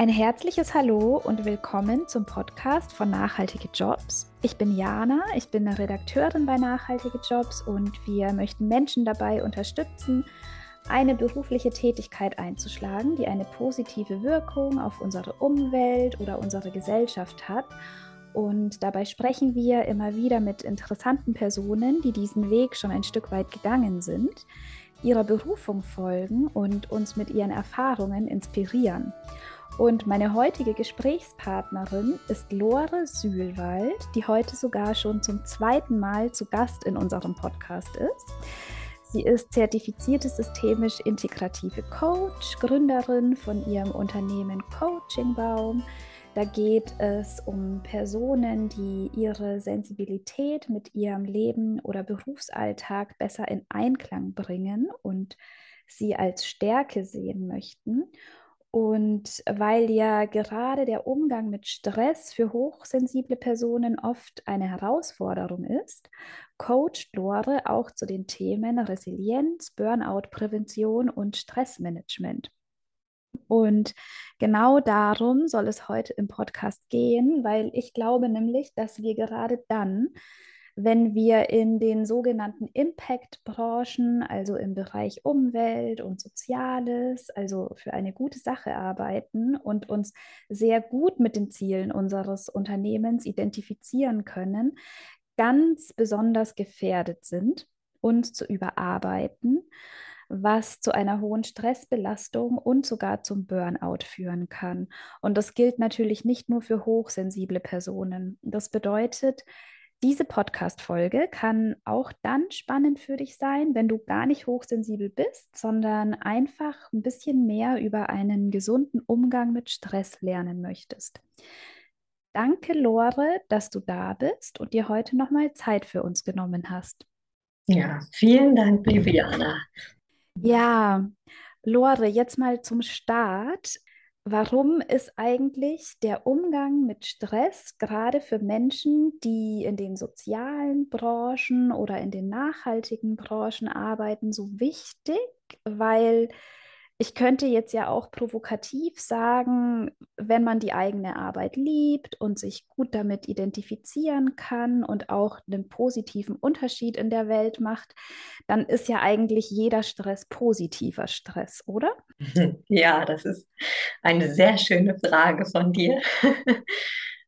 Ein herzliches Hallo und willkommen zum Podcast von Nachhaltige Jobs. Ich bin Jana, ich bin Redakteurin bei Nachhaltige Jobs und wir möchten Menschen dabei unterstützen, eine berufliche Tätigkeit einzuschlagen, die eine positive Wirkung auf unsere Umwelt oder unsere Gesellschaft hat. Und dabei sprechen wir immer wieder mit interessanten Personen, die diesen Weg schon ein Stück weit gegangen sind, ihrer Berufung folgen und uns mit ihren Erfahrungen inspirieren. Und meine heutige Gesprächspartnerin ist Lore Sühlwald, die heute sogar schon zum zweiten Mal zu Gast in unserem Podcast ist. Sie ist zertifizierte systemisch integrative Coach, Gründerin von ihrem Unternehmen Coaching Baum. Da geht es um Personen, die ihre Sensibilität mit ihrem Leben oder Berufsalltag besser in Einklang bringen und sie als Stärke sehen möchten. Und weil ja gerade der Umgang mit Stress für hochsensible Personen oft eine Herausforderung ist, coacht Lore auch zu den Themen Resilienz, Burnout-Prävention und Stressmanagement. Und genau darum soll es heute im Podcast gehen, weil ich glaube nämlich, dass wir gerade dann, wenn wir in den sogenannten Impact-Branchen, also im Bereich Umwelt und Soziales, also für eine gute Sache arbeiten und uns sehr gut mit den Zielen unseres Unternehmens identifizieren können, ganz besonders gefährdet sind, uns zu überarbeiten, was zu einer hohen Stressbelastung und sogar zum Burnout führen kann. Und das gilt natürlich nicht nur für hochsensible Personen. Das bedeutet, diese Podcast-Folge kann auch dann spannend für dich sein, wenn du gar nicht hochsensibel bist, sondern einfach ein bisschen mehr über einen gesunden Umgang mit Stress lernen möchtest. Danke, Lore, dass du da bist und dir heute nochmal Zeit für uns genommen hast. Ja, vielen Dank, Jana. Ja, Lore, jetzt mal zum Start. Warum ist eigentlich der Umgang mit Stress gerade für Menschen, die in den sozialen Branchen oder in den nachhaltigen Branchen arbeiten, so wichtig? Weil ich könnte jetzt ja auch provokativ sagen, wenn man die eigene Arbeit liebt und sich gut damit identifizieren kann und auch einen positiven Unterschied in der Welt macht, dann ist ja eigentlich jeder Stress positiver Stress, oder? Ja, das ist eine sehr schöne Frage von dir.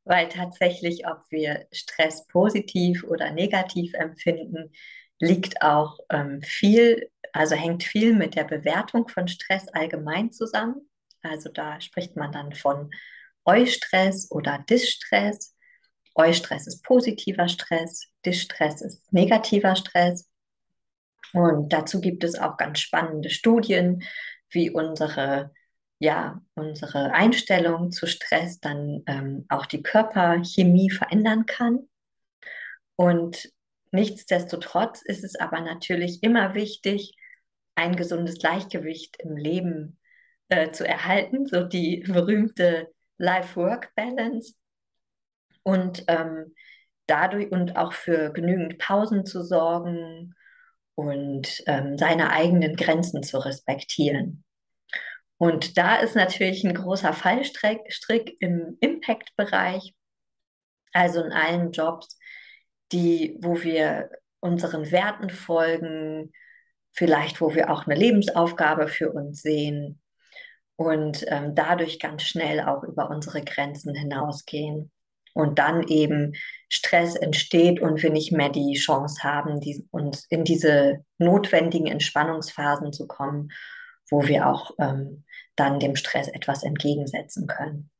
Weil tatsächlich, ob wir Stress positiv oder negativ empfinden, liegt auch ähm, viel, also hängt viel mit der Bewertung von Stress allgemein zusammen. Also da spricht man dann von Eustress oder Distress. Eustress ist positiver Stress, Distress ist negativer Stress. Und dazu gibt es auch ganz spannende Studien, wie unsere, ja, unsere Einstellung zu Stress dann ähm, auch die Körperchemie verändern kann. Und Nichtsdestotrotz ist es aber natürlich immer wichtig, ein gesundes Gleichgewicht im Leben äh, zu erhalten, so die berühmte Life-Work-Balance und ähm, dadurch und auch für genügend Pausen zu sorgen und ähm, seine eigenen Grenzen zu respektieren. Und da ist natürlich ein großer Fallstrick im Impact-Bereich, also in allen Jobs, die, wo wir unseren Werten folgen, vielleicht wo wir auch eine Lebensaufgabe für uns sehen und ähm, dadurch ganz schnell auch über unsere Grenzen hinausgehen. Und dann eben Stress entsteht und wir nicht mehr die Chance haben, die, uns in diese notwendigen Entspannungsphasen zu kommen, wo wir auch ähm, dann dem Stress etwas entgegensetzen können.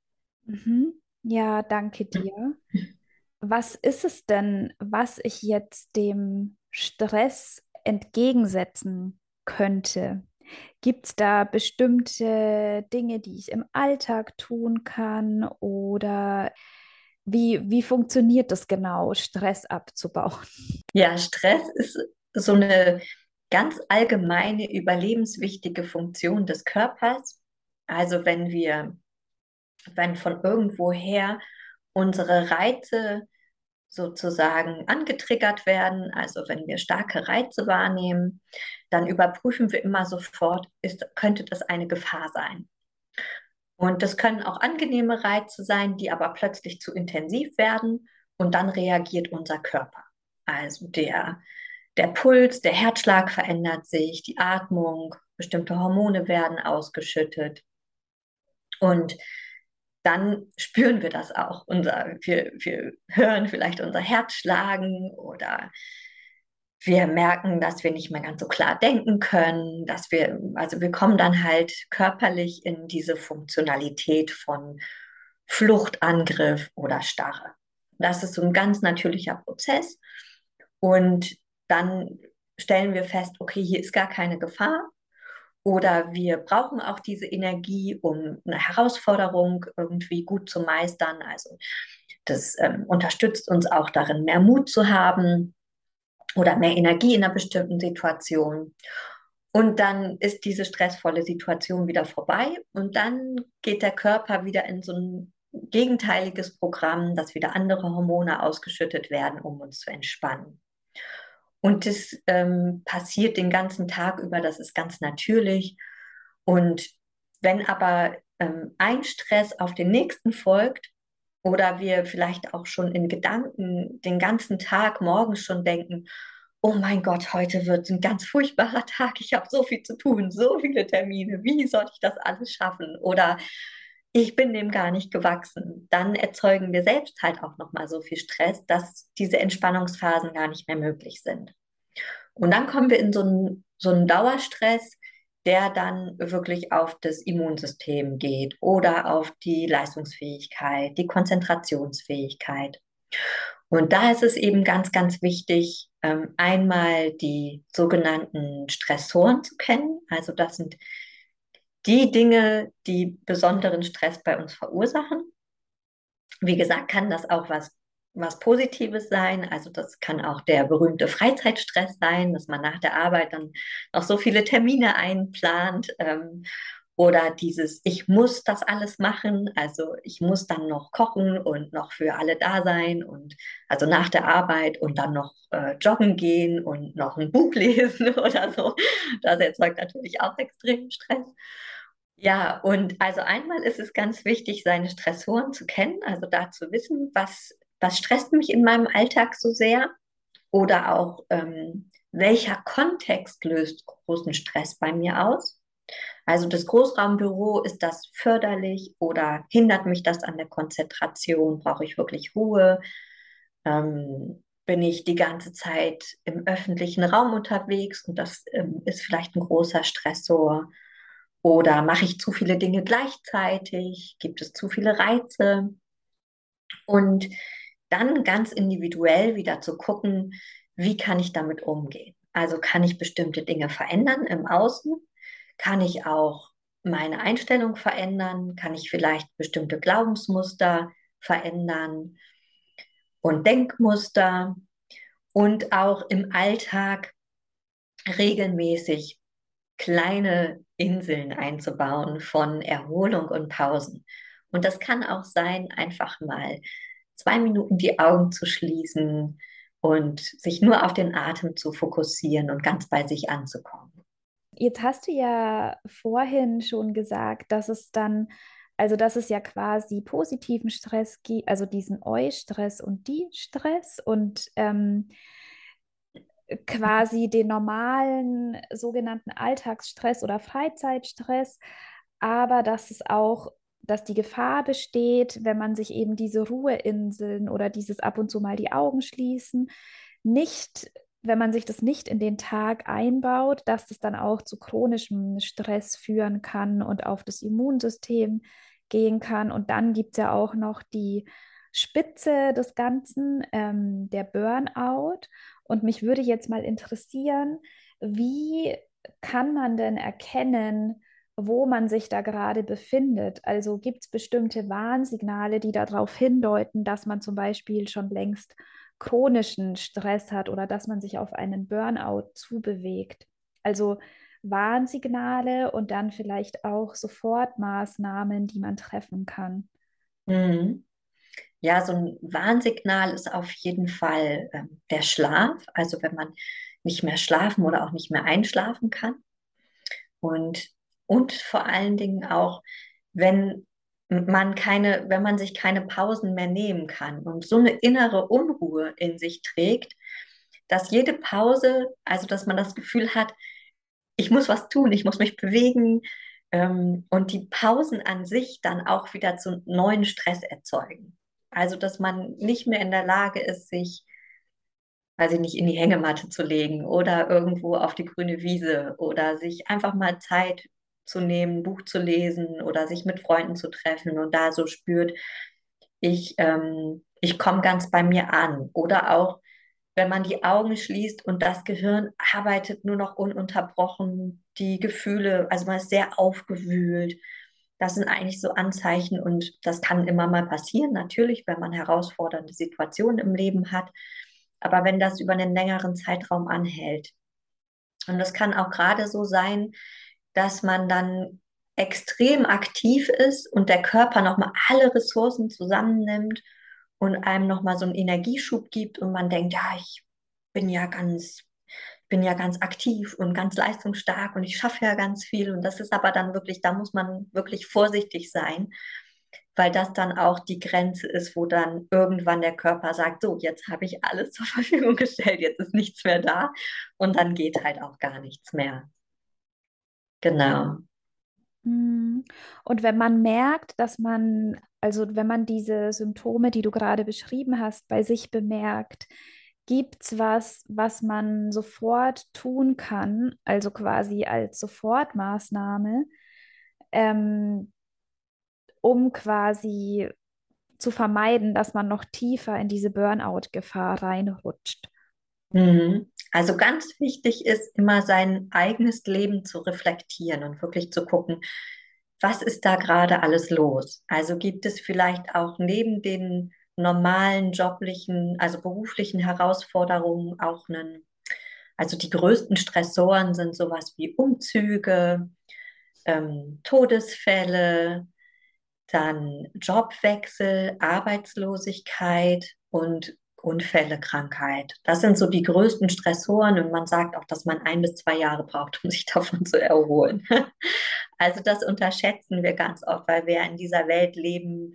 Mhm. Ja, danke dir. was ist es denn, was ich jetzt dem Stress entgegensetzen könnte? Gibt es da bestimmte Dinge, die ich im Alltag tun kann oder wie, wie funktioniert das genau, Stress abzubauen? Ja, Stress ist so eine ganz allgemeine überlebenswichtige Funktion des Körpers. Also wenn wir, wenn von irgendwoher unsere Reize sozusagen angetriggert werden. Also wenn wir starke Reize wahrnehmen, dann überprüfen wir immer sofort, ist, könnte das eine Gefahr sein. Und das können auch angenehme Reize sein, die aber plötzlich zu intensiv werden und dann reagiert unser Körper. Also der, der Puls, der Herzschlag verändert sich, die Atmung, bestimmte Hormone werden ausgeschüttet. Und dann spüren wir das auch. Unser, wir, wir hören vielleicht unser Herz schlagen oder wir merken, dass wir nicht mehr ganz so klar denken können, dass wir, also wir kommen dann halt körperlich in diese Funktionalität von Flucht, Angriff oder Starre. Das ist so ein ganz natürlicher Prozess. Und dann stellen wir fest, okay, hier ist gar keine Gefahr. Oder wir brauchen auch diese Energie, um eine Herausforderung irgendwie gut zu meistern. Also das ähm, unterstützt uns auch darin, mehr Mut zu haben oder mehr Energie in einer bestimmten Situation. Und dann ist diese stressvolle Situation wieder vorbei und dann geht der Körper wieder in so ein gegenteiliges Programm, dass wieder andere Hormone ausgeschüttet werden, um uns zu entspannen. Und das ähm, passiert den ganzen Tag über, das ist ganz natürlich. Und wenn aber ähm, ein Stress auf den nächsten folgt, oder wir vielleicht auch schon in Gedanken den ganzen Tag morgens schon denken, oh mein Gott, heute wird ein ganz furchtbarer Tag, ich habe so viel zu tun, so viele Termine, wie soll ich das alles schaffen? Oder ich bin dem gar nicht gewachsen. Dann erzeugen wir selbst halt auch nochmal so viel Stress, dass diese Entspannungsphasen gar nicht mehr möglich sind. Und dann kommen wir in so einen, so einen Dauerstress, der dann wirklich auf das Immunsystem geht oder auf die Leistungsfähigkeit, die Konzentrationsfähigkeit. Und da ist es eben ganz, ganz wichtig, ähm, einmal die sogenannten Stressoren zu kennen. Also das sind die Dinge, die besonderen Stress bei uns verursachen. Wie gesagt, kann das auch was, was Positives sein. Also das kann auch der berühmte Freizeitstress sein, dass man nach der Arbeit dann noch so viele Termine einplant. Ähm, oder dieses, ich muss das alles machen, also ich muss dann noch kochen und noch für alle da sein und also nach der Arbeit und dann noch äh, joggen gehen und noch ein Buch lesen oder so. Das erzeugt natürlich auch extremen Stress. Ja, und also einmal ist es ganz wichtig, seine Stressoren zu kennen, also da zu wissen, was, was stresst mich in meinem Alltag so sehr oder auch ähm, welcher Kontext löst großen Stress bei mir aus. Also das Großraumbüro, ist das förderlich oder hindert mich das an der Konzentration? Brauche ich wirklich Ruhe? Ähm, bin ich die ganze Zeit im öffentlichen Raum unterwegs und das ähm, ist vielleicht ein großer Stressor? Oder mache ich zu viele Dinge gleichzeitig? Gibt es zu viele Reize? Und dann ganz individuell wieder zu gucken, wie kann ich damit umgehen? Also kann ich bestimmte Dinge verändern im Außen? Kann ich auch meine Einstellung verändern? Kann ich vielleicht bestimmte Glaubensmuster verändern und Denkmuster? Und auch im Alltag regelmäßig kleine Inseln einzubauen von Erholung und Pausen. Und das kann auch sein, einfach mal zwei Minuten die Augen zu schließen und sich nur auf den Atem zu fokussieren und ganz bei sich anzukommen. Jetzt hast du ja vorhin schon gesagt, dass es dann, also dass es ja quasi positiven Stress gibt, also diesen Eu-Stress und die Stress und ähm, quasi den normalen sogenannten Alltagsstress oder Freizeitstress, aber dass es auch, dass die Gefahr besteht, wenn man sich eben diese Ruheinseln oder dieses ab und zu mal die Augen schließen, nicht, wenn man sich das nicht in den Tag einbaut, dass das dann auch zu chronischem Stress führen kann und auf das Immunsystem gehen kann. Und dann gibt es ja auch noch die Spitze des Ganzen, ähm, der Burnout. Und mich würde jetzt mal interessieren, wie kann man denn erkennen, wo man sich da gerade befindet? Also gibt es bestimmte Warnsignale, die darauf hindeuten, dass man zum Beispiel schon längst chronischen Stress hat oder dass man sich auf einen Burnout zubewegt? Also Warnsignale und dann vielleicht auch Sofortmaßnahmen, die man treffen kann. Mhm. Ja, so ein Warnsignal ist auf jeden Fall äh, der Schlaf. Also wenn man nicht mehr schlafen oder auch nicht mehr einschlafen kann. Und, und vor allen Dingen auch, wenn man keine, wenn man sich keine Pausen mehr nehmen kann und so eine innere Unruhe in sich trägt, dass jede Pause, also dass man das Gefühl hat, ich muss was tun, ich muss mich bewegen ähm, und die Pausen an sich dann auch wieder zu neuen Stress erzeugen. Also dass man nicht mehr in der Lage ist, sich, weiß ich nicht, in die Hängematte zu legen oder irgendwo auf die grüne Wiese oder sich einfach mal Zeit zu nehmen, Buch zu lesen oder sich mit Freunden zu treffen und da so spürt, ich, ähm, ich komme ganz bei mir an. Oder auch, wenn man die Augen schließt und das Gehirn arbeitet nur noch ununterbrochen, die Gefühle, also man ist sehr aufgewühlt. Das sind eigentlich so Anzeichen und das kann immer mal passieren, natürlich, wenn man herausfordernde Situationen im Leben hat. Aber wenn das über einen längeren Zeitraum anhält, und das kann auch gerade so sein, dass man dann extrem aktiv ist und der Körper nochmal alle Ressourcen zusammennimmt und einem nochmal so einen Energieschub gibt und man denkt, ja, ich bin ja ganz, bin ja ganz aktiv und ganz leistungsstark und ich schaffe ja ganz viel. Und das ist aber dann wirklich, da muss man wirklich vorsichtig sein, weil das dann auch die Grenze ist, wo dann irgendwann der Körper sagt, so, jetzt habe ich alles zur Verfügung gestellt, jetzt ist nichts mehr da und dann geht halt auch gar nichts mehr. Genau. Hm. Und wenn man merkt, dass man, also wenn man diese Symptome, die du gerade beschrieben hast, bei sich bemerkt, gibt es was, was man sofort tun kann, also quasi als Sofortmaßnahme, ähm, um quasi zu vermeiden, dass man noch tiefer in diese Burnout-Gefahr reinrutscht? Mhm. Also ganz wichtig ist immer sein eigenes Leben zu reflektieren und wirklich zu gucken, was ist da gerade alles los? Also gibt es vielleicht auch neben den normalen joblichen, also beruflichen Herausforderungen auch einen, also die größten Stressoren sind sowas wie Umzüge, ähm, Todesfälle, dann Jobwechsel, Arbeitslosigkeit und Unfälle, Krankheit. Das sind so die größten Stressoren und man sagt auch, dass man ein bis zwei Jahre braucht, um sich davon zu erholen. Also das unterschätzen wir ganz oft, weil wir in dieser Welt leben,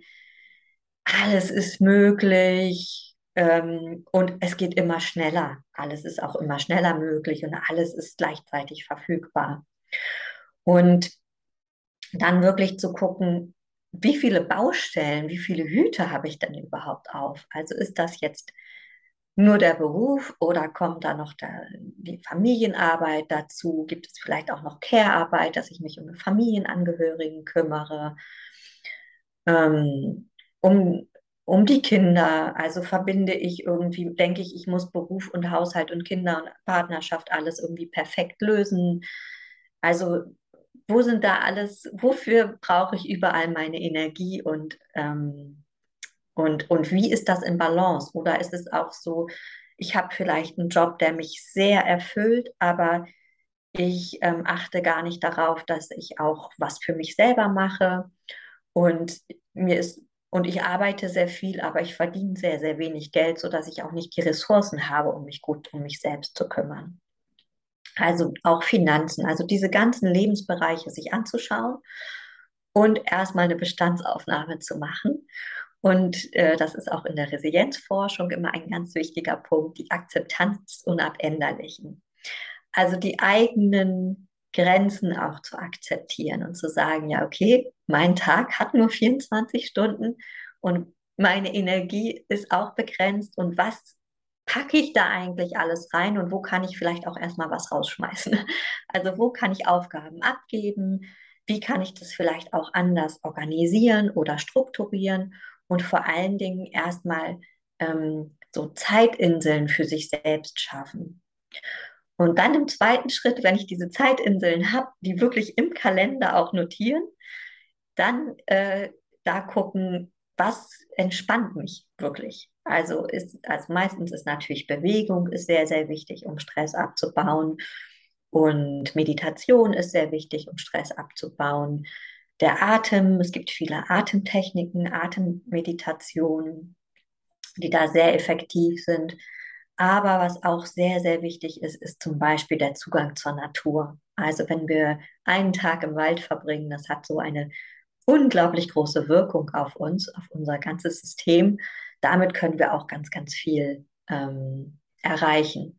alles ist möglich ähm, und es geht immer schneller. Alles ist auch immer schneller möglich und alles ist gleichzeitig verfügbar. Und dann wirklich zu gucken, wie viele Baustellen, wie viele Hüte habe ich denn überhaupt auf? Also ist das jetzt nur der Beruf oder kommt da noch der, die Familienarbeit dazu? Gibt es vielleicht auch noch Care-Arbeit, dass ich mich um Familienangehörigen kümmere? Ähm, um, um die Kinder, also verbinde ich irgendwie, denke ich, ich muss Beruf und Haushalt und Kinder und Partnerschaft alles irgendwie perfekt lösen. Also wo sind da alles, wofür brauche ich überall meine Energie und, ähm, und, und wie ist das in Balance? Oder ist es auch so, ich habe vielleicht einen Job, der mich sehr erfüllt, aber ich ähm, achte gar nicht darauf, dass ich auch was für mich selber mache und mir ist und ich arbeite sehr viel, aber ich verdiene sehr, sehr wenig Geld, sodass ich auch nicht die Ressourcen habe, um mich gut um mich selbst zu kümmern also auch Finanzen, also diese ganzen Lebensbereiche sich anzuschauen und erstmal eine Bestandsaufnahme zu machen. Und äh, das ist auch in der Resilienzforschung immer ein ganz wichtiger Punkt, die Akzeptanz des Unabänderlichen. Also die eigenen Grenzen auch zu akzeptieren und zu sagen, ja, okay, mein Tag hat nur 24 Stunden und meine Energie ist auch begrenzt und was packe ich da eigentlich alles rein und wo kann ich vielleicht auch erstmal was rausschmeißen? Also wo kann ich Aufgaben abgeben? Wie kann ich das vielleicht auch anders organisieren oder strukturieren? Und vor allen Dingen erstmal ähm, so Zeitinseln für sich selbst schaffen. Und dann im zweiten Schritt, wenn ich diese Zeitinseln habe, die wirklich im Kalender auch notieren, dann äh, da gucken, was entspannt mich wirklich. Also ist, also meistens ist natürlich Bewegung ist sehr, sehr wichtig, um Stress abzubauen. Und Meditation ist sehr wichtig, um Stress abzubauen. Der Atem, es gibt viele Atemtechniken, Atemmeditationen, die da sehr effektiv sind. Aber was auch sehr, sehr wichtig ist, ist zum Beispiel der Zugang zur Natur. Also wenn wir einen Tag im Wald verbringen, das hat so eine unglaublich große Wirkung auf uns, auf unser ganzes System. Damit können wir auch ganz, ganz viel ähm, erreichen.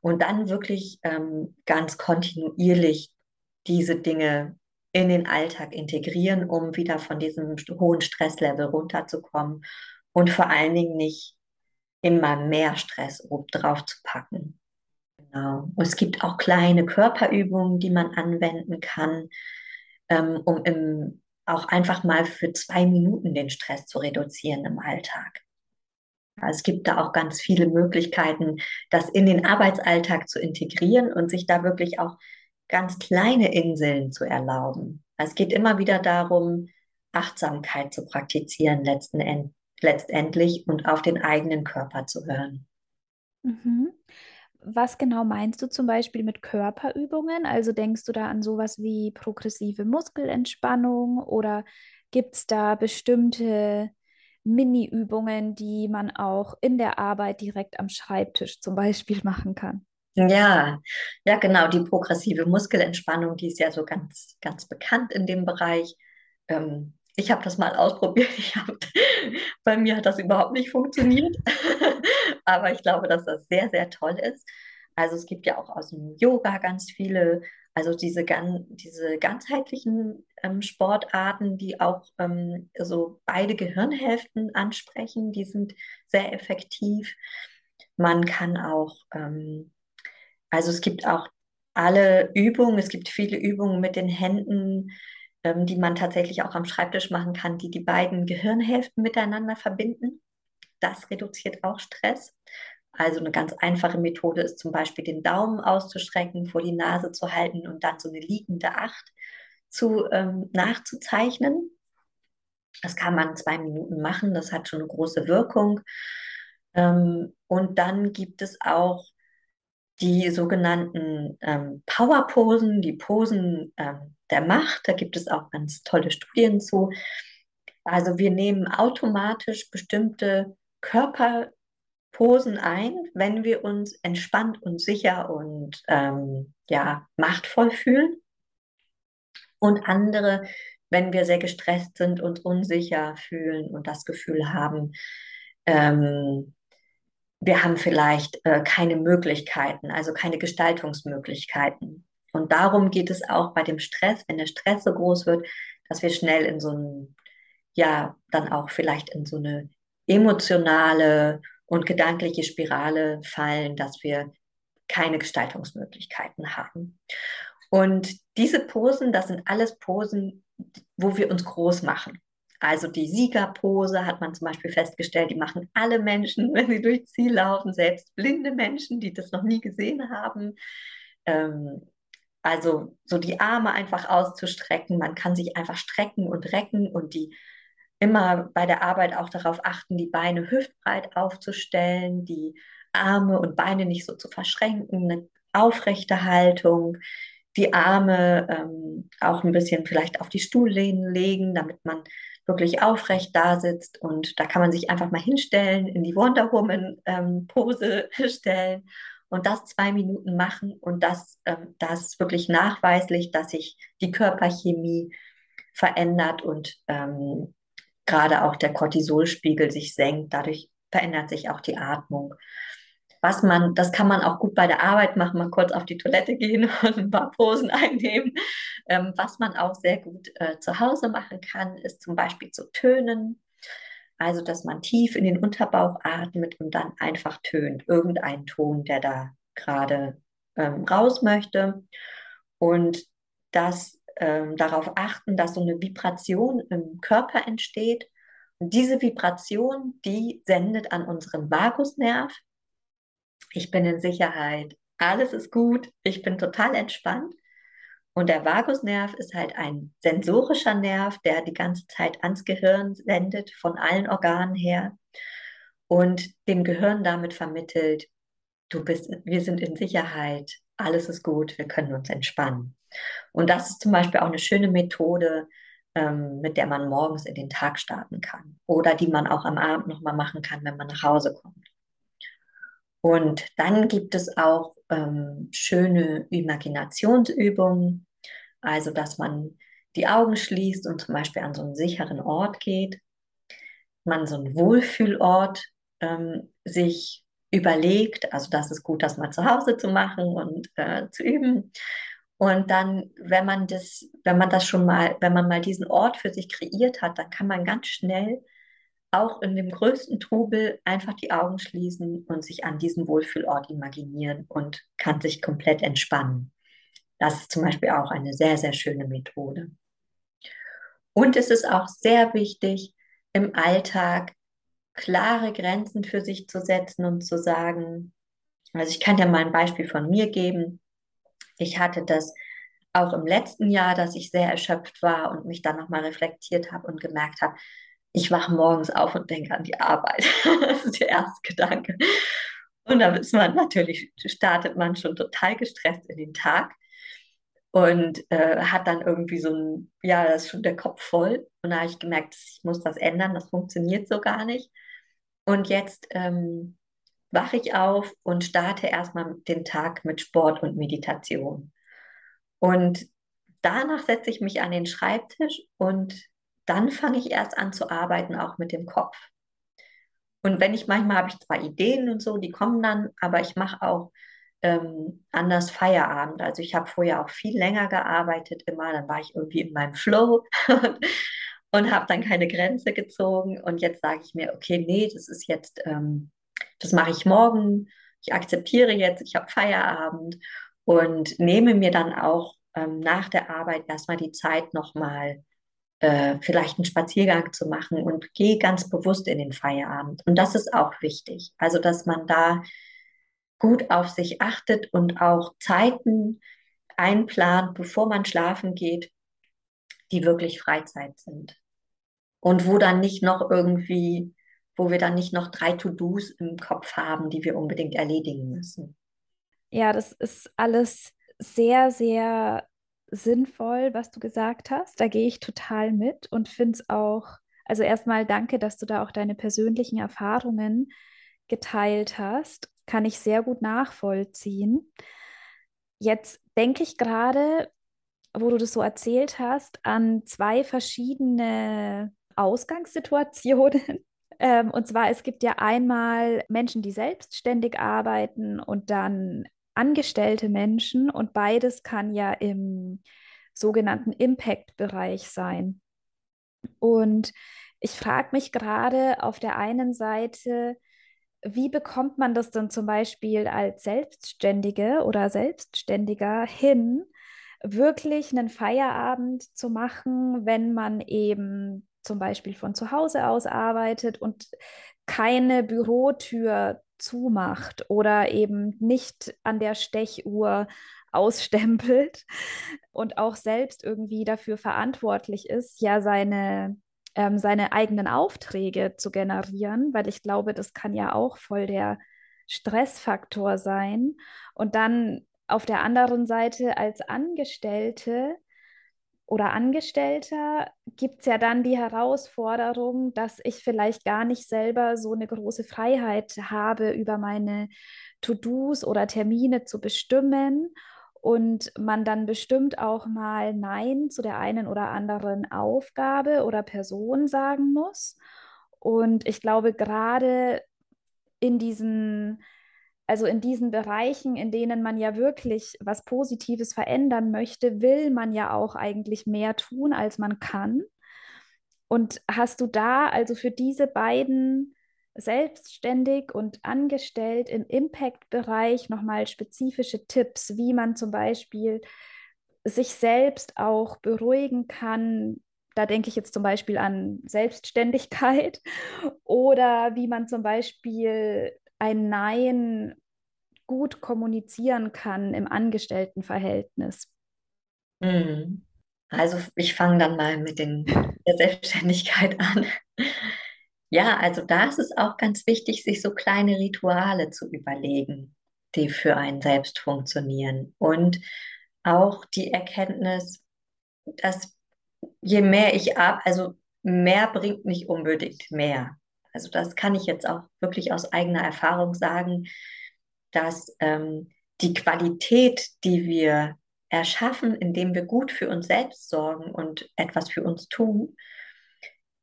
Und dann wirklich ähm, ganz kontinuierlich diese Dinge in den Alltag integrieren, um wieder von diesem hohen Stresslevel runterzukommen und vor allen Dingen nicht immer mehr Stress obendrauf zu packen. Genau. Und es gibt auch kleine Körperübungen, die man anwenden kann, ähm, um im, auch einfach mal für zwei Minuten den Stress zu reduzieren im Alltag. Es gibt da auch ganz viele Möglichkeiten, das in den Arbeitsalltag zu integrieren und sich da wirklich auch ganz kleine Inseln zu erlauben. Es geht immer wieder darum, Achtsamkeit zu praktizieren letzten End letztendlich und auf den eigenen Körper zu hören. Mhm. Was genau meinst du zum Beispiel mit Körperübungen? Also denkst du da an sowas wie progressive Muskelentspannung oder gibt es da bestimmte Mini-Übungen, die man auch in der Arbeit direkt am Schreibtisch zum Beispiel machen kann? Ja, ja, genau. Die progressive Muskelentspannung, die ist ja so ganz, ganz bekannt in dem Bereich. Ähm, ich habe das mal ausprobiert. Hab, bei mir hat das überhaupt nicht funktioniert. Aber ich glaube, dass das sehr, sehr toll ist. Also es gibt ja auch aus dem Yoga ganz viele, also diese, diese ganzheitlichen ähm, Sportarten, die auch ähm, so beide Gehirnhälften ansprechen, die sind sehr effektiv. Man kann auch ähm, also es gibt auch alle Übungen, es gibt viele Übungen mit den Händen, ähm, die man tatsächlich auch am Schreibtisch machen kann, die die beiden Gehirnhälften miteinander verbinden. Das reduziert auch Stress. Also eine ganz einfache Methode ist zum Beispiel den Daumen auszustrecken, vor die Nase zu halten und dann so eine liegende Acht zu, ähm, nachzuzeichnen. Das kann man zwei Minuten machen, das hat schon eine große Wirkung. Ähm, und dann gibt es auch die sogenannten ähm, Power-Posen, die Posen ähm, der Macht. Da gibt es auch ganz tolle Studien zu. Also wir nehmen automatisch bestimmte Körperposen ein, wenn wir uns entspannt und sicher und ähm, ja, machtvoll fühlen. Und andere, wenn wir sehr gestresst sind und unsicher fühlen und das Gefühl haben, ähm, wir haben vielleicht äh, keine Möglichkeiten, also keine Gestaltungsmöglichkeiten. Und darum geht es auch bei dem Stress, wenn der Stress so groß wird, dass wir schnell in so ein, ja, dann auch vielleicht in so eine emotionale und gedankliche Spirale fallen, dass wir keine Gestaltungsmöglichkeiten haben. Und diese Posen, das sind alles Posen, wo wir uns groß machen. Also die Siegerpose hat man zum Beispiel festgestellt, die machen alle Menschen, wenn sie durchs Ziel laufen, selbst blinde Menschen, die das noch nie gesehen haben. Ähm, also so die Arme einfach auszustrecken, man kann sich einfach strecken und recken und die immer bei der Arbeit auch darauf achten, die Beine hüftbreit aufzustellen, die Arme und Beine nicht so zu verschränken, eine aufrechte Haltung, die Arme ähm, auch ein bisschen vielleicht auf die Stuhllehnen legen, damit man wirklich aufrecht da sitzt und da kann man sich einfach mal hinstellen, in die Wonder Woman ähm, Pose stellen und das zwei Minuten machen und das, ähm, das wirklich nachweislich, dass sich die Körperchemie verändert und ähm, gerade auch der Cortisolspiegel sich senkt. Dadurch verändert sich auch die Atmung was man, das kann man auch gut bei der Arbeit machen, mal kurz auf die Toilette gehen und ein paar Posen einnehmen. Ähm, was man auch sehr gut äh, zu Hause machen kann, ist zum Beispiel zu tönen. Also, dass man tief in den Unterbauch atmet und dann einfach tönt. Irgendein Ton, der da gerade ähm, raus möchte. Und das ähm, darauf achten, dass so eine Vibration im Körper entsteht. Und diese Vibration, die sendet an unseren Vagusnerv ich bin in Sicherheit, alles ist gut, ich bin total entspannt. Und der Vagusnerv ist halt ein sensorischer Nerv, der die ganze Zeit ans Gehirn sendet, von allen Organen her und dem Gehirn damit vermittelt, du bist, wir sind in Sicherheit, alles ist gut, wir können uns entspannen. Und das ist zum Beispiel auch eine schöne Methode, ähm, mit der man morgens in den Tag starten kann oder die man auch am Abend nochmal machen kann, wenn man nach Hause kommt. Und dann gibt es auch ähm, schöne Imaginationsübungen, also dass man die Augen schließt und zum Beispiel an so einen sicheren Ort geht, man so einen Wohlfühlort ähm, sich überlegt, also das ist gut, das mal zu Hause zu machen und äh, zu üben. Und dann, wenn man das, wenn man das schon mal, wenn man mal diesen Ort für sich kreiert hat, dann kann man ganz schnell auch in dem größten Trubel einfach die Augen schließen und sich an diesen Wohlfühlort imaginieren und kann sich komplett entspannen. Das ist zum Beispiel auch eine sehr, sehr schöne Methode. Und es ist auch sehr wichtig, im Alltag klare Grenzen für sich zu setzen und zu sagen, also ich kann dir mal ein Beispiel von mir geben. Ich hatte das auch im letzten Jahr, dass ich sehr erschöpft war und mich dann nochmal reflektiert habe und gemerkt habe, ich wache morgens auf und denke an die Arbeit. das ist der erste Gedanke. Und dann ist man natürlich, startet man schon total gestresst in den Tag und äh, hat dann irgendwie so ein, ja, das ist schon der Kopf voll. Und da habe ich gemerkt, ich muss das ändern, das funktioniert so gar nicht. Und jetzt ähm, wache ich auf und starte erstmal den Tag mit Sport und Meditation. Und danach setze ich mich an den Schreibtisch und dann fange ich erst an zu arbeiten, auch mit dem Kopf. Und wenn ich manchmal habe ich zwar Ideen und so, die kommen dann, aber ich mache auch ähm, anders Feierabend. Also ich habe vorher auch viel länger gearbeitet immer, dann war ich irgendwie in meinem Flow und habe dann keine Grenze gezogen. Und jetzt sage ich mir, okay, nee, das ist jetzt, ähm, das mache ich morgen. Ich akzeptiere jetzt, ich habe Feierabend und nehme mir dann auch ähm, nach der Arbeit erstmal die Zeit nochmal äh, vielleicht einen Spaziergang zu machen und gehe ganz bewusst in den Feierabend. Und das ist auch wichtig. Also, dass man da gut auf sich achtet und auch Zeiten einplant, bevor man schlafen geht, die wirklich Freizeit sind. Und wo dann nicht noch irgendwie, wo wir dann nicht noch drei To-Dos im Kopf haben, die wir unbedingt erledigen müssen. Ja, das ist alles sehr, sehr sinnvoll, was du gesagt hast. Da gehe ich total mit und finde es auch, also erstmal danke, dass du da auch deine persönlichen Erfahrungen geteilt hast. Kann ich sehr gut nachvollziehen. Jetzt denke ich gerade, wo du das so erzählt hast, an zwei verschiedene Ausgangssituationen. Ähm, und zwar, es gibt ja einmal Menschen, die selbstständig arbeiten und dann angestellte Menschen und beides kann ja im sogenannten Impact-Bereich sein. Und ich frage mich gerade auf der einen Seite, wie bekommt man das dann zum Beispiel als Selbstständige oder Selbstständiger hin, wirklich einen Feierabend zu machen, wenn man eben zum Beispiel von zu Hause aus arbeitet und keine Bürotür zumacht oder eben nicht an der Stechuhr ausstempelt und auch selbst irgendwie dafür verantwortlich ist, ja seine, ähm, seine eigenen Aufträge zu generieren, weil ich glaube, das kann ja auch voll der Stressfaktor sein. Und dann auf der anderen Seite als Angestellte oder Angestellter gibt es ja dann die Herausforderung, dass ich vielleicht gar nicht selber so eine große Freiheit habe, über meine To-Dos oder Termine zu bestimmen und man dann bestimmt auch mal Nein zu der einen oder anderen Aufgabe oder Person sagen muss. Und ich glaube, gerade in diesen also in diesen Bereichen, in denen man ja wirklich was Positives verändern möchte, will man ja auch eigentlich mehr tun, als man kann. Und hast du da also für diese beiden selbstständig und angestellt im Impact-Bereich nochmal spezifische Tipps, wie man zum Beispiel sich selbst auch beruhigen kann. Da denke ich jetzt zum Beispiel an Selbstständigkeit oder wie man zum Beispiel ein Nein gut kommunizieren kann im Angestelltenverhältnis? Mhm. Also ich fange dann mal mit den, der Selbstständigkeit an. Ja, also da ist es auch ganz wichtig, sich so kleine Rituale zu überlegen, die für einen selbst funktionieren. Und auch die Erkenntnis, dass je mehr ich ab, also mehr bringt nicht unbedingt mehr. Also das kann ich jetzt auch wirklich aus eigener Erfahrung sagen, dass ähm, die Qualität, die wir erschaffen, indem wir gut für uns selbst sorgen und etwas für uns tun,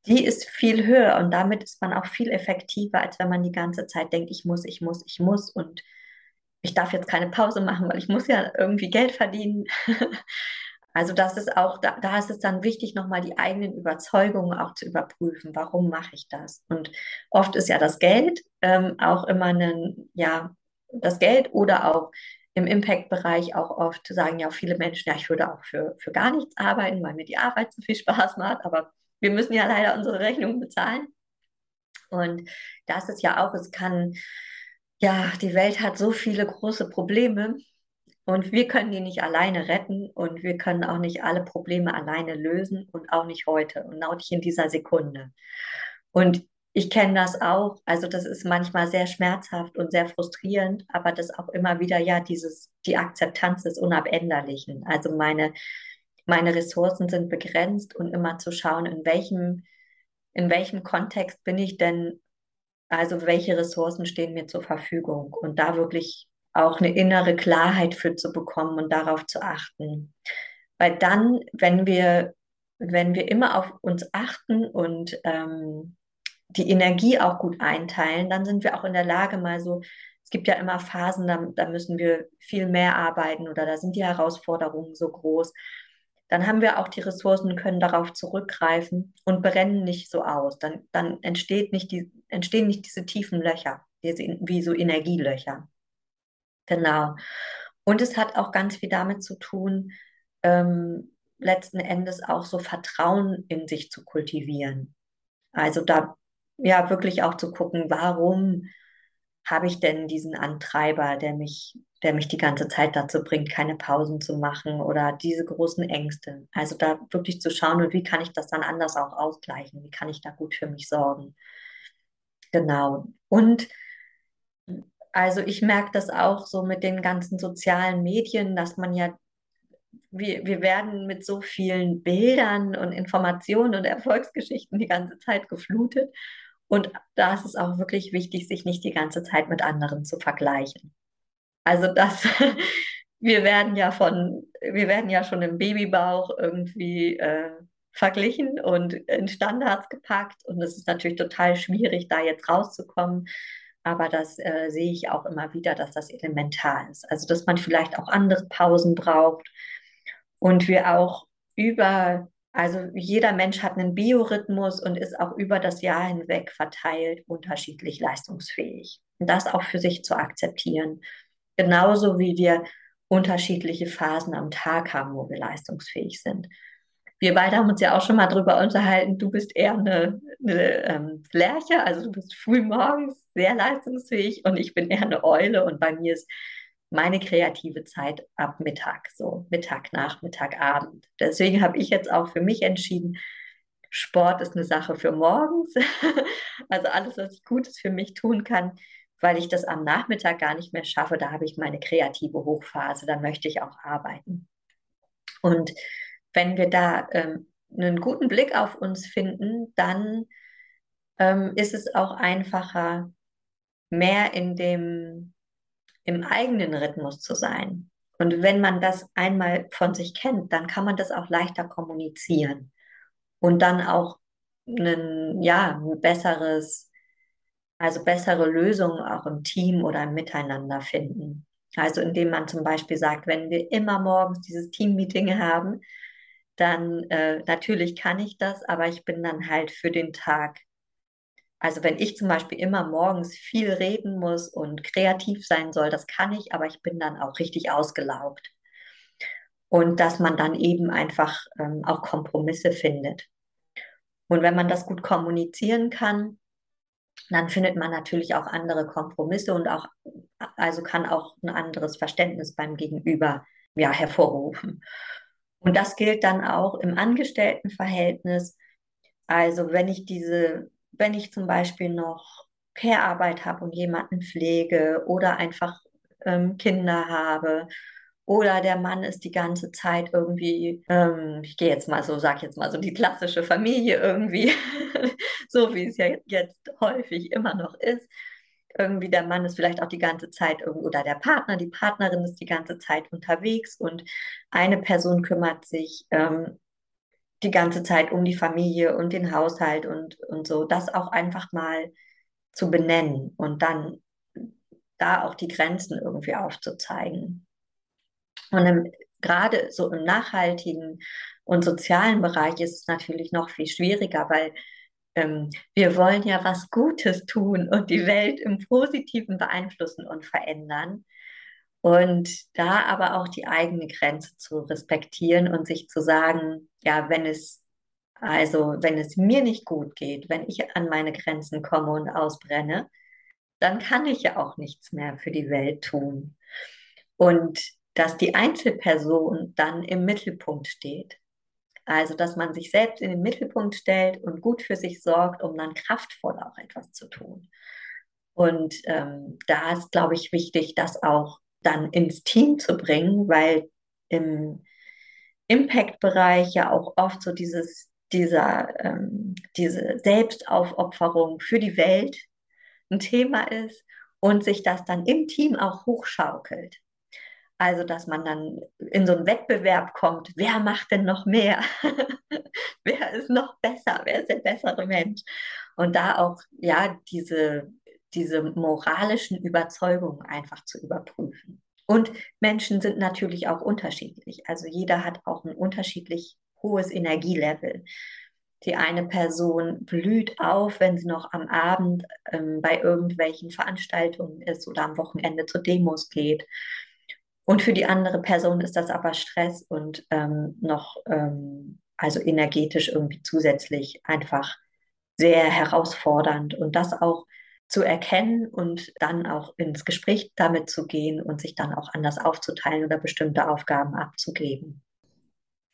die ist viel höher und damit ist man auch viel effektiver, als wenn man die ganze Zeit denkt, ich muss, ich muss, ich muss und ich darf jetzt keine Pause machen, weil ich muss ja irgendwie Geld verdienen. also das ist auch, da, da ist es dann wichtig, nochmal die eigenen Überzeugungen auch zu überprüfen. Warum mache ich das? Und oft ist ja das Geld ähm, auch immer ein, ja, das Geld oder auch im Impact-Bereich auch oft sagen ja viele Menschen, ja, ich würde auch für, für gar nichts arbeiten, weil mir die Arbeit so viel Spaß macht, aber wir müssen ja leider unsere Rechnungen bezahlen. Und das ist ja auch, es kann, ja, die Welt hat so viele große Probleme und wir können die nicht alleine retten und wir können auch nicht alle Probleme alleine lösen und auch nicht heute und auch nicht in dieser Sekunde. Und ich kenne das auch, also das ist manchmal sehr schmerzhaft und sehr frustrierend, aber das auch immer wieder, ja, dieses, die Akzeptanz des Unabänderlichen. Also meine, meine Ressourcen sind begrenzt und immer zu schauen, in welchem, in welchem Kontext bin ich denn, also welche Ressourcen stehen mir zur Verfügung und da wirklich auch eine innere Klarheit für zu bekommen und darauf zu achten. Weil dann, wenn wir, wenn wir immer auf uns achten und ähm, die Energie auch gut einteilen, dann sind wir auch in der Lage, mal so, es gibt ja immer Phasen, da, da müssen wir viel mehr arbeiten oder da sind die Herausforderungen so groß dann haben wir auch die Ressourcen, können darauf zurückgreifen und brennen nicht so aus. Dann, dann entsteht nicht die, entstehen nicht diese tiefen Löcher, wie so Energielöcher. Genau. Und es hat auch ganz viel damit zu tun, ähm, letzten Endes auch so Vertrauen in sich zu kultivieren. Also da ja wirklich auch zu gucken, warum habe ich denn diesen Antreiber, der mich, der mich die ganze Zeit dazu bringt, keine Pausen zu machen oder diese großen Ängste. Also da wirklich zu schauen, und wie kann ich das dann anders auch ausgleichen? Wie kann ich da gut für mich sorgen? Genau. Und also ich merke das auch so mit den ganzen sozialen Medien, dass man ja, wir, wir werden mit so vielen Bildern und Informationen und Erfolgsgeschichten die ganze Zeit geflutet. Und da ist es auch wirklich wichtig, sich nicht die ganze Zeit mit anderen zu vergleichen. Also das, wir werden ja von, wir werden ja schon im Babybauch irgendwie äh, verglichen und in Standards gepackt. Und es ist natürlich total schwierig, da jetzt rauszukommen. Aber das äh, sehe ich auch immer wieder, dass das elementar ist. Also, dass man vielleicht auch andere Pausen braucht und wir auch über also jeder Mensch hat einen Biorhythmus und ist auch über das Jahr hinweg verteilt unterschiedlich leistungsfähig. Und das auch für sich zu akzeptieren. Genauso wie wir unterschiedliche Phasen am Tag haben, wo wir leistungsfähig sind. Wir beide haben uns ja auch schon mal darüber unterhalten, du bist eher eine, eine ähm, Lerche, also du bist früh morgens sehr leistungsfähig und ich bin eher eine Eule und bei mir ist meine kreative Zeit ab Mittag, so Mittag, Nachmittag, Abend. Deswegen habe ich jetzt auch für mich entschieden, Sport ist eine Sache für morgens. also alles, was ich Gutes für mich tun kann, weil ich das am Nachmittag gar nicht mehr schaffe, da habe ich meine kreative Hochphase, da möchte ich auch arbeiten. Und wenn wir da ähm, einen guten Blick auf uns finden, dann ähm, ist es auch einfacher, mehr in dem im eigenen Rhythmus zu sein. Und wenn man das einmal von sich kennt, dann kann man das auch leichter kommunizieren und dann auch ein, ja, besseres, also bessere Lösungen auch im Team oder im Miteinander finden. Also indem man zum Beispiel sagt, wenn wir immer morgens dieses Teammeeting haben, dann äh, natürlich kann ich das, aber ich bin dann halt für den Tag also wenn ich zum Beispiel immer morgens viel reden muss und kreativ sein soll, das kann ich, aber ich bin dann auch richtig ausgelaugt. Und dass man dann eben einfach ähm, auch Kompromisse findet. Und wenn man das gut kommunizieren kann, dann findet man natürlich auch andere Kompromisse und auch, also kann auch ein anderes Verständnis beim Gegenüber ja, hervorrufen. Und das gilt dann auch im Angestelltenverhältnis. Also wenn ich diese wenn ich zum Beispiel noch Care-Arbeit habe und jemanden pflege oder einfach ähm, Kinder habe oder der Mann ist die ganze Zeit irgendwie, ähm, ich gehe jetzt mal so, sag jetzt mal so, die klassische Familie irgendwie, so wie es ja jetzt häufig immer noch ist, irgendwie der Mann ist vielleicht auch die ganze Zeit oder der Partner, die Partnerin ist die ganze Zeit unterwegs und eine Person kümmert sich ähm, die ganze Zeit um die Familie und den Haushalt und, und so. Das auch einfach mal zu benennen und dann da auch die Grenzen irgendwie aufzuzeigen. Und gerade so im nachhaltigen und sozialen Bereich ist es natürlich noch viel schwieriger, weil ähm, wir wollen ja was Gutes tun und die Welt im Positiven beeinflussen und verändern. Und da aber auch die eigene Grenze zu respektieren und sich zu sagen, ja, wenn es also, wenn es mir nicht gut geht, wenn ich an meine Grenzen komme und ausbrenne, dann kann ich ja auch nichts mehr für die Welt tun. Und dass die Einzelperson dann im Mittelpunkt steht. Also, dass man sich selbst in den Mittelpunkt stellt und gut für sich sorgt, um dann kraftvoll auch etwas zu tun. Und ähm, da ist, glaube ich, wichtig, das auch dann ins Team zu bringen, weil im Impact-Bereich ja auch oft so dieses, dieser, ähm, diese Selbstaufopferung für die Welt ein Thema ist und sich das dann im Team auch hochschaukelt. Also, dass man dann in so einen Wettbewerb kommt, wer macht denn noch mehr? wer ist noch besser? Wer ist der bessere Mensch? Und da auch, ja, diese, diese moralischen Überzeugungen einfach zu überprüfen. Und Menschen sind natürlich auch unterschiedlich. Also jeder hat auch ein unterschiedlich hohes Energielevel. Die eine Person blüht auf, wenn sie noch am Abend ähm, bei irgendwelchen Veranstaltungen ist oder am Wochenende zu Demos geht. Und für die andere Person ist das aber Stress und ähm, noch, ähm, also energetisch irgendwie zusätzlich einfach sehr herausfordernd. Und das auch zu erkennen und dann auch ins Gespräch damit zu gehen und sich dann auch anders aufzuteilen oder bestimmte Aufgaben abzugeben.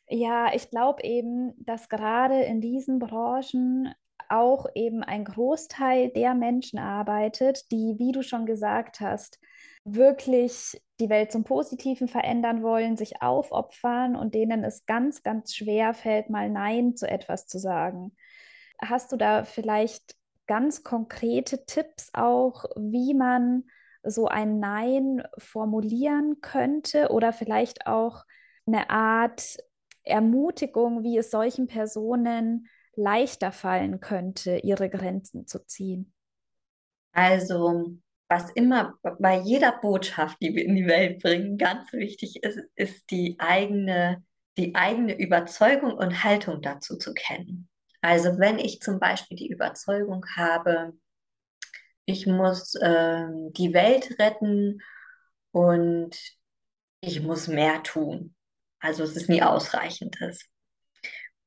Ja, ich glaube eben, dass gerade in diesen Branchen auch eben ein Großteil der Menschen arbeitet, die, wie du schon gesagt hast, wirklich die Welt zum Positiven verändern wollen, sich aufopfern und denen es ganz, ganz schwer fällt, mal Nein zu etwas zu sagen. Hast du da vielleicht ganz konkrete Tipps auch, wie man so ein Nein formulieren könnte oder vielleicht auch eine Art Ermutigung, wie es solchen Personen leichter fallen könnte, ihre Grenzen zu ziehen? Also was immer bei jeder Botschaft, die wir in die Welt bringen, ganz wichtig ist, ist die eigene, die eigene Überzeugung und Haltung dazu zu kennen. Also wenn ich zum Beispiel die Überzeugung habe, ich muss äh, die Welt retten und ich muss mehr tun. Also es ist nie ausreichend ist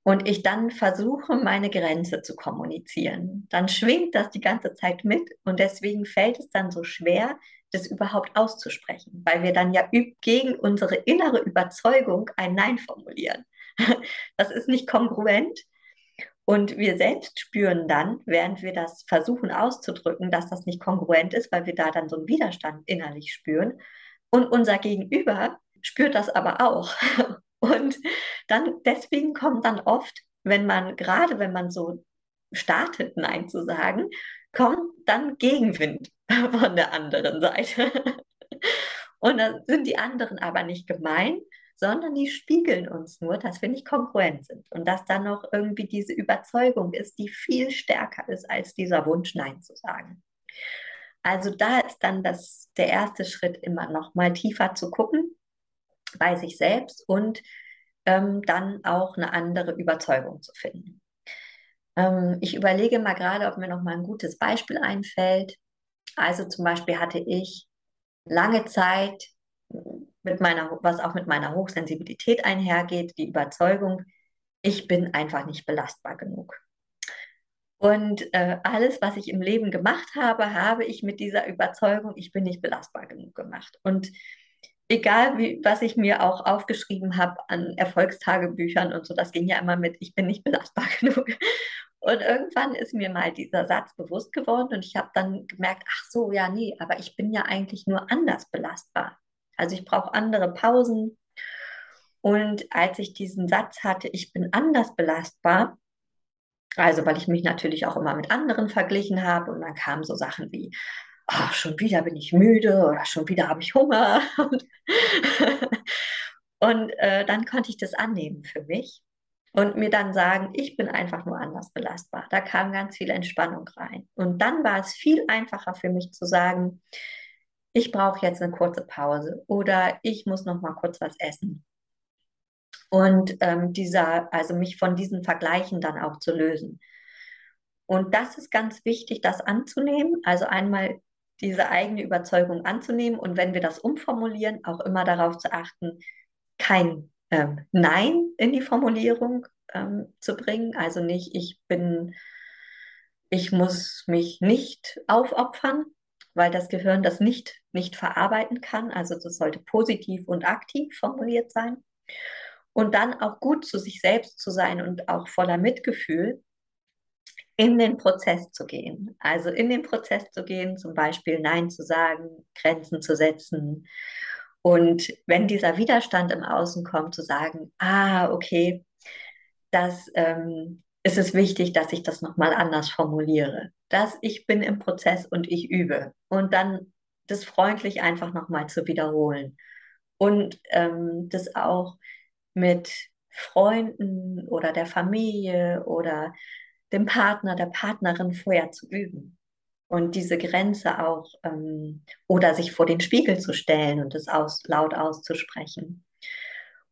und ich dann versuche, meine Grenze zu kommunizieren, dann schwingt das die ganze Zeit mit und deswegen fällt es dann so schwer, das überhaupt auszusprechen, weil wir dann ja gegen unsere innere Überzeugung ein Nein formulieren. Das ist nicht kongruent. Und wir selbst spüren dann, während wir das versuchen auszudrücken, dass das nicht kongruent ist, weil wir da dann so einen Widerstand innerlich spüren. Und unser Gegenüber spürt das aber auch und dann, deswegen kommt dann oft, wenn man, gerade wenn man so startet, Nein zu sagen, kommt dann Gegenwind von der anderen Seite. Und dann sind die anderen aber nicht gemein, sondern die spiegeln uns nur, dass wir nicht kongruent sind und dass dann noch irgendwie diese Überzeugung ist, die viel stärker ist als dieser Wunsch, Nein zu sagen. Also da ist dann das, der erste Schritt immer noch mal tiefer zu gucken, bei sich selbst und ähm, dann auch eine andere Überzeugung zu finden. Ähm, ich überlege mal gerade, ob mir noch mal ein gutes Beispiel einfällt. Also zum Beispiel hatte ich lange Zeit mit meiner, was auch mit meiner Hochsensibilität einhergeht, die Überzeugung, ich bin einfach nicht belastbar genug. Und äh, alles, was ich im Leben gemacht habe, habe ich mit dieser Überzeugung, ich bin nicht belastbar genug gemacht. Und egal wie, was ich mir auch aufgeschrieben habe an Erfolgstagebüchern und so, das ging ja immer mit, ich bin nicht belastbar genug. Und irgendwann ist mir mal dieser Satz bewusst geworden und ich habe dann gemerkt, ach so, ja, nee, aber ich bin ja eigentlich nur anders belastbar. Also ich brauche andere Pausen. Und als ich diesen Satz hatte, ich bin anders belastbar, also weil ich mich natürlich auch immer mit anderen verglichen habe und dann kamen so Sachen wie, oh, schon wieder bin ich müde oder schon wieder habe ich Hunger. Und, und äh, dann konnte ich das annehmen für mich und mir dann sagen, ich bin einfach nur anders belastbar. Da kam ganz viel Entspannung rein. Und dann war es viel einfacher für mich zu sagen, ich brauche jetzt eine kurze Pause oder ich muss noch mal kurz was essen. Und ähm, dieser, also mich von diesen Vergleichen dann auch zu lösen. Und das ist ganz wichtig, das anzunehmen. Also einmal diese eigene Überzeugung anzunehmen und wenn wir das umformulieren, auch immer darauf zu achten, kein ähm, Nein in die Formulierung ähm, zu bringen. Also nicht, ich bin, ich muss mich nicht aufopfern, weil das Gehirn das nicht, nicht verarbeiten kann. Also das sollte positiv und aktiv formuliert sein. Und dann auch gut zu sich selbst zu sein und auch voller Mitgefühl in den Prozess zu gehen. Also in den Prozess zu gehen, zum Beispiel Nein zu sagen, Grenzen zu setzen. Und wenn dieser Widerstand im Außen kommt, zu sagen, ah, okay, das ähm, ist es wichtig, dass ich das nochmal anders formuliere. Dass ich bin im Prozess und ich übe. Und dann das freundlich einfach nochmal zu wiederholen. Und ähm, das auch mit Freunden oder der Familie oder dem Partner, der Partnerin vorher zu üben. Und diese Grenze auch, ähm, oder sich vor den Spiegel zu stellen und es aus, laut auszusprechen,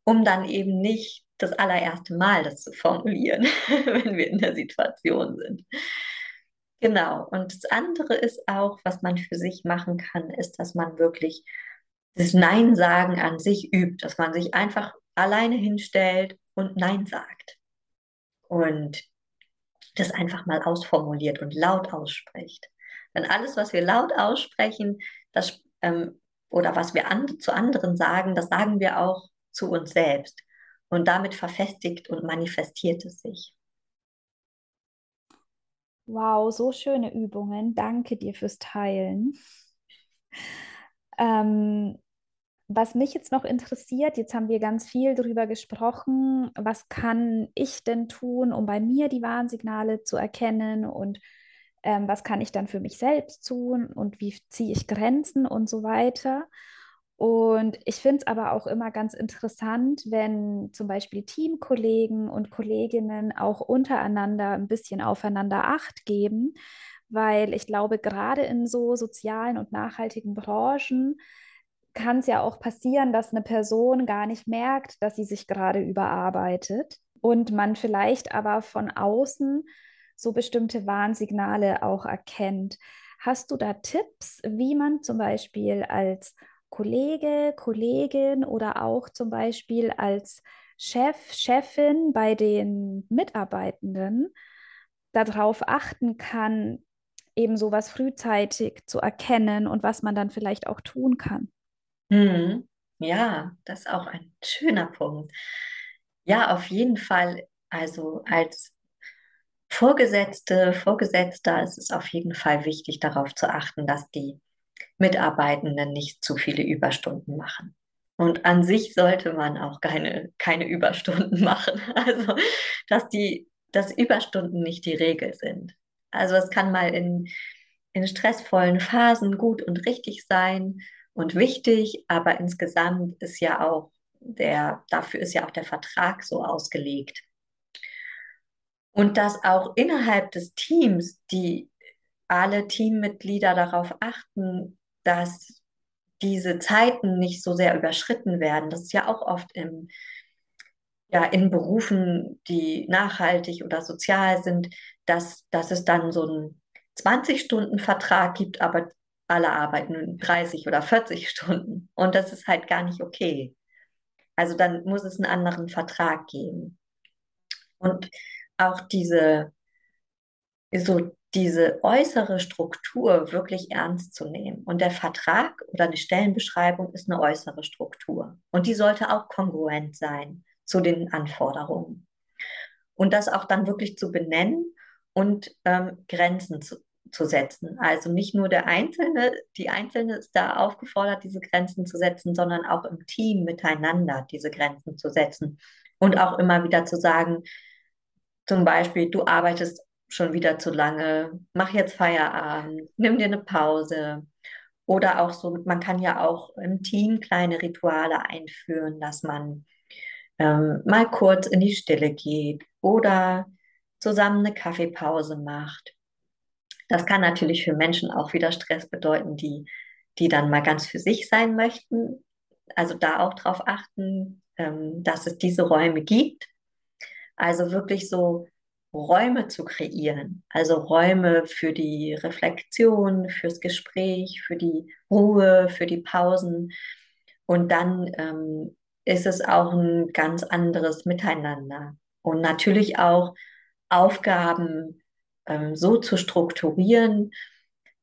um dann eben nicht das allererste Mal das zu formulieren, wenn wir in der Situation sind. Genau. Und das andere ist auch, was man für sich machen kann, ist, dass man wirklich das Nein sagen an sich übt, dass man sich einfach alleine hinstellt und Nein sagt. Und das einfach mal ausformuliert und laut ausspricht. Denn alles, was wir laut aussprechen, das, ähm, oder was wir an, zu anderen sagen, das sagen wir auch zu uns selbst. Und damit verfestigt und manifestiert es sich. Wow, so schöne Übungen. Danke dir fürs Teilen. Ähm, was mich jetzt noch interessiert, jetzt haben wir ganz viel darüber gesprochen, was kann ich denn tun, um bei mir die Warnsignale zu erkennen und ähm, was kann ich dann für mich selbst tun und wie ziehe ich Grenzen und so weiter. Und ich finde es aber auch immer ganz interessant, wenn zum Beispiel Teamkollegen und Kolleginnen auch untereinander ein bisschen aufeinander Acht geben, weil ich glaube, gerade in so sozialen und nachhaltigen Branchen kann es ja auch passieren, dass eine Person gar nicht merkt, dass sie sich gerade überarbeitet und man vielleicht aber von außen so bestimmte Warnsignale auch erkennt. Hast du da Tipps, wie man zum Beispiel als Kollege, Kollegin oder auch zum Beispiel als Chef, Chefin bei den Mitarbeitenden darauf achten kann, eben sowas frühzeitig zu erkennen und was man dann vielleicht auch tun kann? Mhm. Ja, das ist auch ein schöner Punkt. Ja, auf jeden Fall. Also als Vorgesetzte, Vorgesetzter ist es auf jeden Fall wichtig, darauf zu achten, dass die Mitarbeitenden nicht zu viele Überstunden machen. Und an sich sollte man auch keine, keine Überstunden machen. Also, dass die, dass Überstunden nicht die Regel sind. Also, es kann mal in, in stressvollen Phasen gut und richtig sein und wichtig, aber insgesamt ist ja auch der, dafür ist ja auch der Vertrag so ausgelegt. Und dass auch innerhalb des Teams die alle Teammitglieder darauf achten, dass diese Zeiten nicht so sehr überschritten werden. Das ist ja auch oft im, ja, in Berufen, die nachhaltig oder sozial sind, dass, dass es dann so einen 20-Stunden-Vertrag gibt, aber alle arbeiten 30 oder 40 Stunden. Und das ist halt gar nicht okay. Also dann muss es einen anderen Vertrag geben. Und auch diese, so diese äußere Struktur wirklich ernst zu nehmen. Und der Vertrag oder eine Stellenbeschreibung ist eine äußere Struktur. Und die sollte auch kongruent sein zu den Anforderungen. Und das auch dann wirklich zu benennen und ähm, Grenzen zu, zu setzen. Also nicht nur der Einzelne, die Einzelne ist da aufgefordert, diese Grenzen zu setzen, sondern auch im Team miteinander diese Grenzen zu setzen. Und auch immer wieder zu sagen, zum Beispiel, du arbeitest schon wieder zu lange, mach jetzt Feierabend, nimm dir eine Pause. Oder auch so, man kann ja auch im Team kleine Rituale einführen, dass man ähm, mal kurz in die Stille geht oder zusammen eine Kaffeepause macht. Das kann natürlich für Menschen auch wieder Stress bedeuten, die, die dann mal ganz für sich sein möchten. Also da auch darauf achten, ähm, dass es diese Räume gibt. Also wirklich so Räume zu kreieren, also Räume für die Reflexion, fürs Gespräch, für die Ruhe, für die Pausen. Und dann ähm, ist es auch ein ganz anderes Miteinander. Und natürlich auch Aufgaben ähm, so zu strukturieren,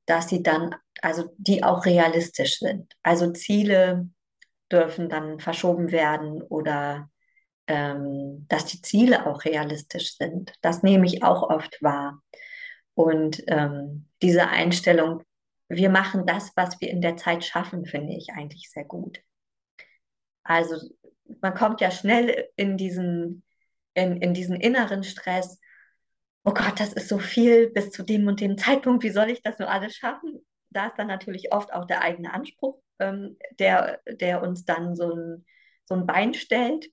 dass sie dann, also die auch realistisch sind. Also Ziele dürfen dann verschoben werden oder ähm, dass die Ziele auch realistisch sind. Das nehme ich auch oft wahr. Und ähm, diese Einstellung, wir machen das, was wir in der Zeit schaffen, finde ich eigentlich sehr gut. Also man kommt ja schnell in diesen, in, in diesen inneren Stress. Oh Gott, das ist so viel bis zu dem und dem Zeitpunkt. Wie soll ich das nur alles schaffen? Da ist dann natürlich oft auch der eigene Anspruch, ähm, der, der uns dann so ein, so ein Bein stellt.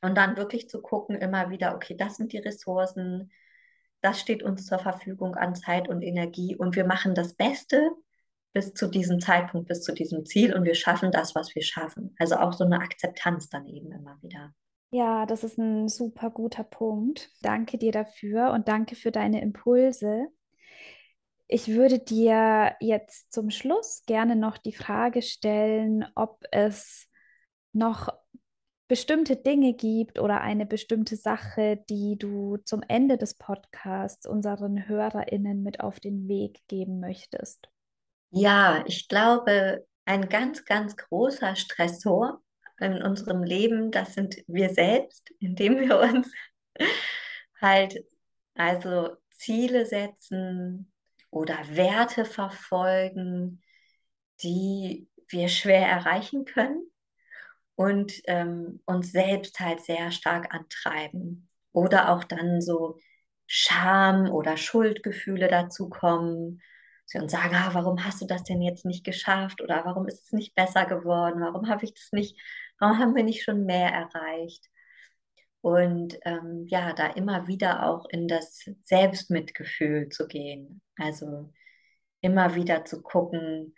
Und dann wirklich zu gucken, immer wieder, okay, das sind die Ressourcen, das steht uns zur Verfügung an Zeit und Energie und wir machen das Beste bis zu diesem Zeitpunkt, bis zu diesem Ziel und wir schaffen das, was wir schaffen. Also auch so eine Akzeptanz dann eben immer wieder. Ja, das ist ein super guter Punkt. Danke dir dafür und danke für deine Impulse. Ich würde dir jetzt zum Schluss gerne noch die Frage stellen, ob es noch bestimmte Dinge gibt oder eine bestimmte Sache, die du zum Ende des Podcasts unseren HörerInnen mit auf den Weg geben möchtest? Ja, ich glaube, ein ganz, ganz großer Stressor in unserem Leben, das sind wir selbst, indem wir uns halt also Ziele setzen oder Werte verfolgen, die wir schwer erreichen können und ähm, uns selbst halt sehr stark antreiben. Oder auch dann so Scham oder Schuldgefühle dazu kommen. Sie uns sagen, ah, warum hast du das denn jetzt nicht geschafft? Oder warum ist es nicht besser geworden? Warum habe ich das nicht, warum haben wir nicht schon mehr erreicht? Und ähm, ja, da immer wieder auch in das Selbstmitgefühl zu gehen. Also immer wieder zu gucken,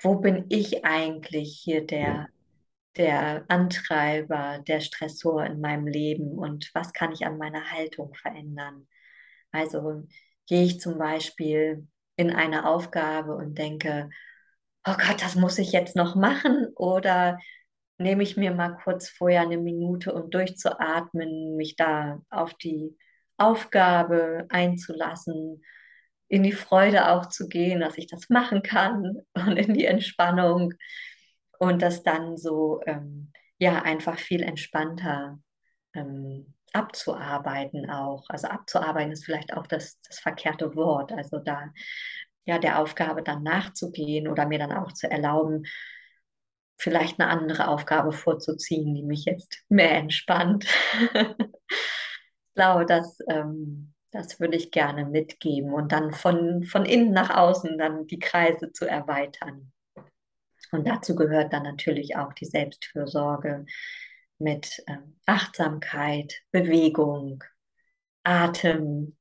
wo bin ich eigentlich hier der der Antreiber, der Stressor in meinem Leben und was kann ich an meiner Haltung verändern. Also gehe ich zum Beispiel in eine Aufgabe und denke, oh Gott, das muss ich jetzt noch machen oder nehme ich mir mal kurz vorher eine Minute, um durchzuatmen, mich da auf die Aufgabe einzulassen, in die Freude auch zu gehen, dass ich das machen kann und in die Entspannung und das dann so ähm, ja einfach viel entspannter ähm, abzuarbeiten auch. Also abzuarbeiten ist vielleicht auch das, das verkehrte Wort. Also da ja der Aufgabe dann nachzugehen oder mir dann auch zu erlauben, vielleicht eine andere Aufgabe vorzuziehen, die mich jetzt mehr entspannt. ich glaube, das, ähm, das würde ich gerne mitgeben und dann von, von innen nach außen dann die Kreise zu erweitern. Und dazu gehört dann natürlich auch die Selbstfürsorge mit ähm, Achtsamkeit, Bewegung, Atem,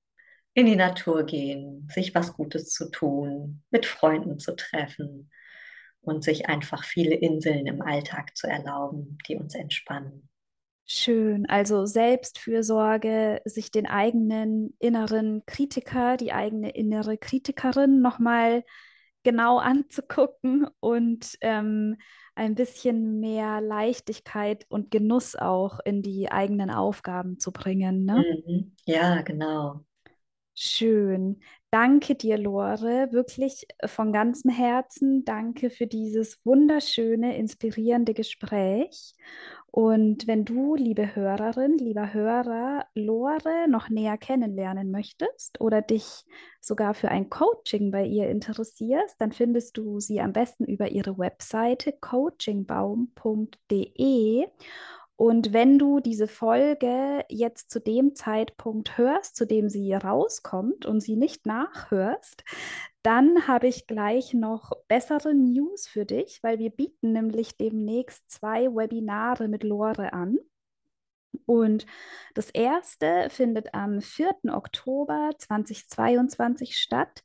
in die Natur gehen, sich was Gutes zu tun, mit Freunden zu treffen und sich einfach viele Inseln im Alltag zu erlauben, die uns entspannen. Schön, also Selbstfürsorge, sich den eigenen inneren Kritiker, die eigene innere Kritikerin nochmal genau anzugucken und ähm, ein bisschen mehr Leichtigkeit und Genuss auch in die eigenen Aufgaben zu bringen. Ne? Mhm. Ja, genau. Schön. Danke dir, Lore, wirklich von ganzem Herzen. Danke für dieses wunderschöne, inspirierende Gespräch. Und wenn du, liebe Hörerin, lieber Hörer, Lore noch näher kennenlernen möchtest oder dich sogar für ein Coaching bei ihr interessierst, dann findest du sie am besten über ihre Webseite coachingbaum.de Und wenn du diese Folge jetzt zu dem Zeitpunkt hörst, zu dem sie rauskommt und sie nicht nachhörst, dann habe ich gleich noch bessere News für dich, weil wir bieten nämlich demnächst zwei Webinare mit Lore an. Und das erste findet am 4. Oktober 2022 statt.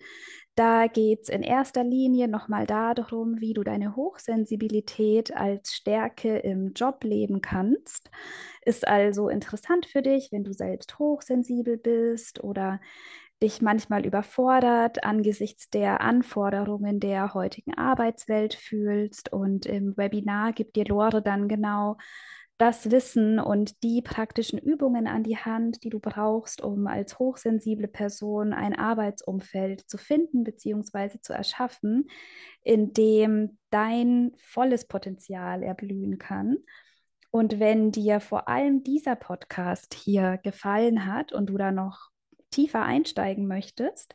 Da geht es in erster Linie nochmal darum, wie du deine Hochsensibilität als Stärke im Job leben kannst. Ist also interessant für dich, wenn du selbst hochsensibel bist oder dich manchmal überfordert angesichts der Anforderungen der heutigen Arbeitswelt fühlst. Und im Webinar gibt dir Lore dann genau das Wissen und die praktischen Übungen an die Hand, die du brauchst, um als hochsensible Person ein Arbeitsumfeld zu finden bzw. zu erschaffen, in dem dein volles Potenzial erblühen kann. Und wenn dir vor allem dieser Podcast hier gefallen hat und du da noch tiefer einsteigen möchtest,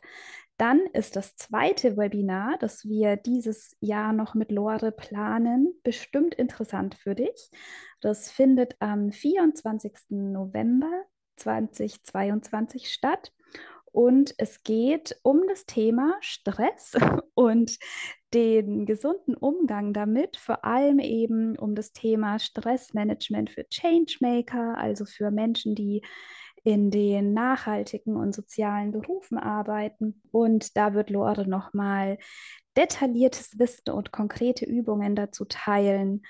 dann ist das zweite Webinar, das wir dieses Jahr noch mit Lore planen, bestimmt interessant für dich. Das findet am 24. November 2022 statt. Und es geht um das Thema Stress und den gesunden Umgang damit, vor allem eben um das Thema Stressmanagement für Changemaker, also für Menschen, die in den nachhaltigen und sozialen Berufen arbeiten. Und da wird Lore nochmal detailliertes Wissen und konkrete Übungen dazu teilen,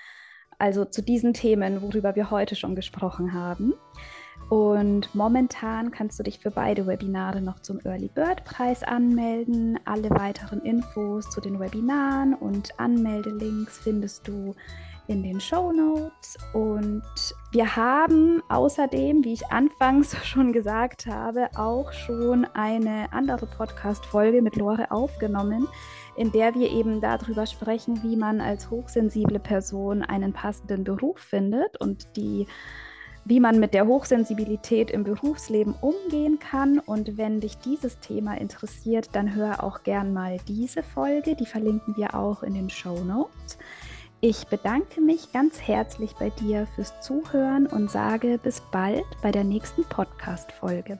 also zu diesen Themen, worüber wir heute schon gesprochen haben. Und momentan kannst du dich für beide Webinare noch zum Early Bird Preis anmelden. Alle weiteren Infos zu den Webinaren und Anmeldelinks findest du in den Show Notes. Und wir haben außerdem, wie ich anfangs schon gesagt habe, auch schon eine andere Podcast-Folge mit Lore aufgenommen, in der wir eben darüber sprechen, wie man als hochsensible Person einen passenden Beruf findet und die wie man mit der Hochsensibilität im Berufsleben umgehen kann. Und wenn dich dieses Thema interessiert, dann hör auch gern mal diese Folge. Die verlinken wir auch in den Show Notes. Ich bedanke mich ganz herzlich bei dir fürs Zuhören und sage bis bald bei der nächsten Podcast-Folge.